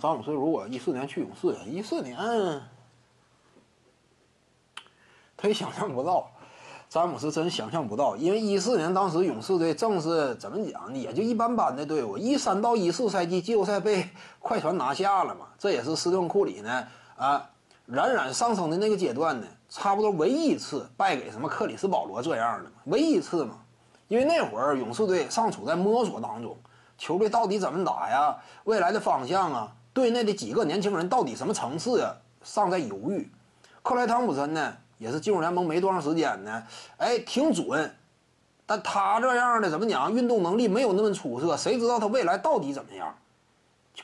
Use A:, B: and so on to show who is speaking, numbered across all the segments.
A: 詹姆斯如果一四年去勇士，一四年他也想象不到。詹姆斯真想象不到，因为一四年当时勇士队正是怎么讲呢，也就一般般的队伍。一三到一四赛季季后赛被快船拿下了嘛，这也是斯蒂芬库里呢啊冉冉上升的那个阶段呢，差不多唯一一次败给什么克里斯保罗这样的嘛，唯一一次嘛。因为那会儿勇士队尚处在摸索当中，球队到底怎么打呀？未来的方向啊，队内的几个年轻人到底什么层次呀？尚在犹豫。克莱汤普森呢？也是进入联盟没多长时间呢，哎，挺准，但他这样的怎么讲？运动能力没有那么出色，谁知道他未来到底怎么样？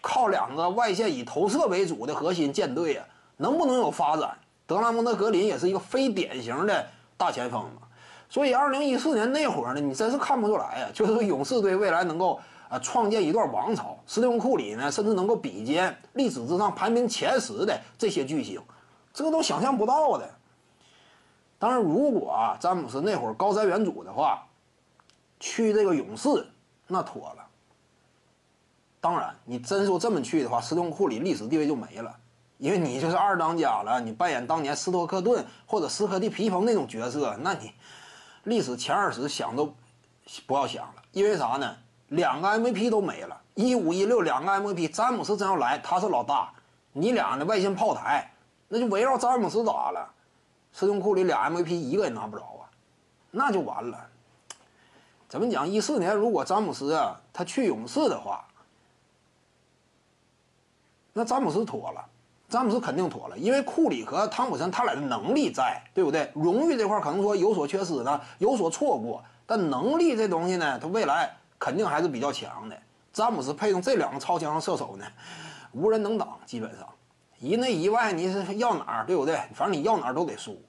A: 靠两个外线以投射为主的核心舰队啊，能不能有发展？德拉蒙德·格林也是一个非典型的大前锋嘛，所以二零一四年那会儿呢，你真是看不出来呀，就是说勇士队未来能够啊创建一段王朝，斯蒂芬·库里呢，甚至能够比肩历史之上排名前十的这些巨星，这都想象不到的。当然，如果，詹姆斯那会儿高瞻远瞩的话，去这个勇士那妥了。当然，你真说这么去的话，斯通库里历史地位就没了，因为你就是二当家了，你扮演当年斯托克顿或者斯科蒂皮蓬那种角色，那你历史前二十想都不要想了。因为啥呢？两个 MVP 都没了，一五一六两个 MVP，詹姆斯真要来，他是老大，你俩的外线炮台那就围绕詹姆斯打了。斯通库里俩 MVP 一个也拿不着啊，那就完了。怎么讲？一四年如果詹姆斯啊他去勇士的话，那詹姆斯妥了，詹姆斯肯定妥了，因为库里和汤普森他俩的能力在，对不对？荣誉这块可能说有所缺失呢，有所错过，但能力这东西呢，他未来肯定还是比较强的。詹姆斯配上这两个超强射手呢，无人能挡，基本上。一内一外，你是要哪儿，对不对？反正你要哪儿都得输。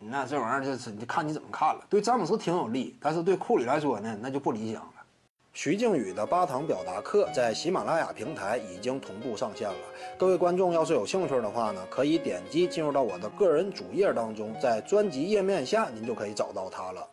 A: 那这玩意儿就是你看你怎么看了。对詹姆斯挺有利，但是对库里来说呢，那就不理想了。
B: 徐静宇的八堂表达课在喜马拉雅平台已经同步上线了。各位观众要是有兴趣的话呢，可以点击进入到我的个人主页当中，在专辑页面下您就可以找到它了。